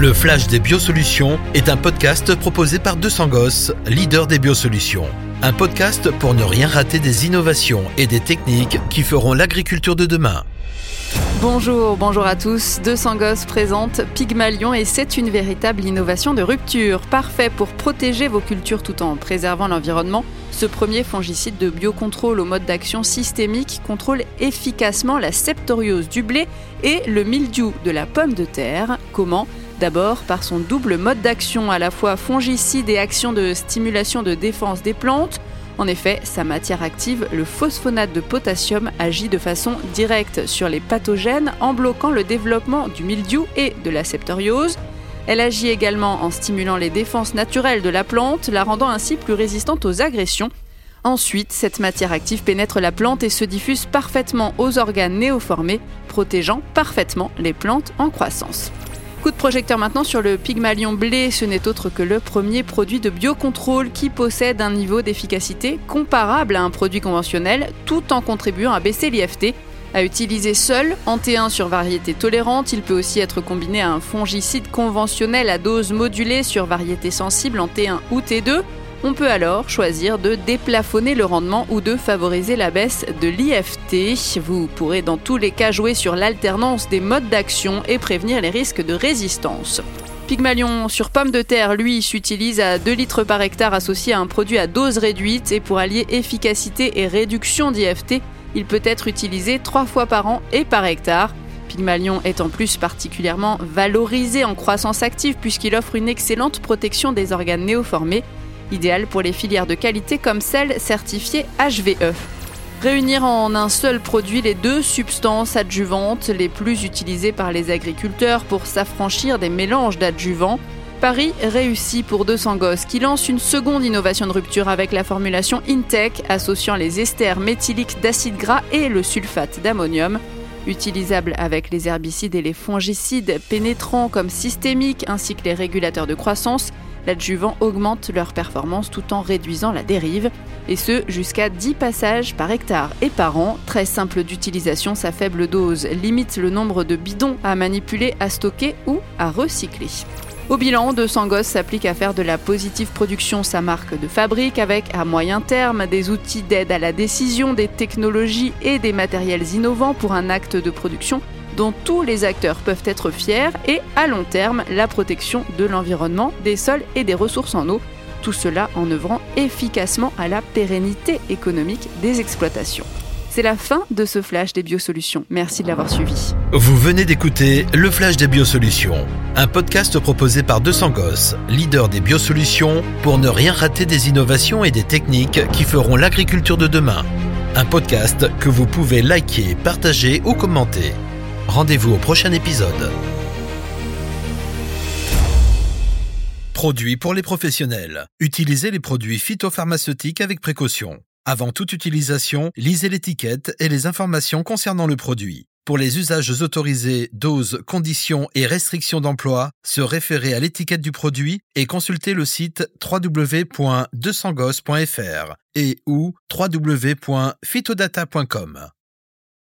Le Flash des Biosolutions est un podcast proposé par 200 Gosses, leader des biosolutions. Un podcast pour ne rien rater des innovations et des techniques qui feront l'agriculture de demain. Bonjour, bonjour à tous. 200 Gosses présente Pygmalion et c'est une véritable innovation de rupture, parfait pour protéger vos cultures tout en préservant l'environnement. Ce premier fongicide de biocontrôle au mode d'action systémique contrôle efficacement la septoriose du blé et le mildiou de la pomme de terre. Comment D'abord par son double mode d'action, à la fois fongicide et action de stimulation de défense des plantes. En effet, sa matière active, le phosphonate de potassium, agit de façon directe sur les pathogènes en bloquant le développement du mildiou et de la septoriose. Elle agit également en stimulant les défenses naturelles de la plante, la rendant ainsi plus résistante aux agressions. Ensuite, cette matière active pénètre la plante et se diffuse parfaitement aux organes néoformés, protégeant parfaitement les plantes en croissance. Coup de projecteur maintenant sur le Pygmalion blé, ce n'est autre que le premier produit de biocontrôle qui possède un niveau d'efficacité comparable à un produit conventionnel tout en contribuant à baisser l'IFT. À utiliser seul, en T1 sur variété tolérante, il peut aussi être combiné à un fongicide conventionnel à dose modulée sur variété sensible en T1 ou T2 on peut alors choisir de déplafonner le rendement ou de favoriser la baisse de l'IFT. Vous pourrez dans tous les cas jouer sur l'alternance des modes d'action et prévenir les risques de résistance. Pygmalion sur pomme de terre, lui, s'utilise à 2 litres par hectare associé à un produit à dose réduite et pour allier efficacité et réduction d'IFT, il peut être utilisé 3 fois par an et par hectare. Pygmalion est en plus particulièrement valorisé en croissance active puisqu'il offre une excellente protection des organes néoformés idéal pour les filières de qualité comme celle certifiée HVE. Réunir en un seul produit les deux substances adjuvantes les plus utilisées par les agriculteurs pour s'affranchir des mélanges d'adjuvants, Paris réussit pour 200 gosses qui lance une seconde innovation de rupture avec la formulation Intech associant les esters méthyliques d'acide gras et le sulfate d'ammonium. Utilisable avec les herbicides et les fongicides pénétrants comme systémiques ainsi que les régulateurs de croissance, l'adjuvant augmente leur performance tout en réduisant la dérive, et ce jusqu'à 10 passages par hectare et par an. Très simple d'utilisation, sa faible dose limite le nombre de bidons à manipuler, à stocker ou à recycler. Au bilan, 200 Gosses s'applique à faire de la positive production sa marque de fabrique avec, à moyen terme, des outils d'aide à la décision, des technologies et des matériels innovants pour un acte de production dont tous les acteurs peuvent être fiers et à long terme la protection de l'environnement, des sols et des ressources en eau. Tout cela en œuvrant efficacement à la pérennité économique des exploitations. C'est la fin de ce flash des biosolutions. Merci de l'avoir suivi. Vous venez d'écouter le flash des biosolutions, un podcast proposé par 200 Gosses, leader des biosolutions, pour ne rien rater des innovations et des techniques qui feront l'agriculture de demain. Un podcast que vous pouvez liker, partager ou commenter. Rendez-vous au prochain épisode. Produits pour les professionnels. Utilisez les produits phytopharmaceutiques avec précaution. Avant toute utilisation, lisez l'étiquette et les informations concernant le produit. Pour les usages autorisés, doses, conditions et restrictions d'emploi, se référer à l'étiquette du produit et consulter le site www.200gos.fr et ou www.phytodata.com.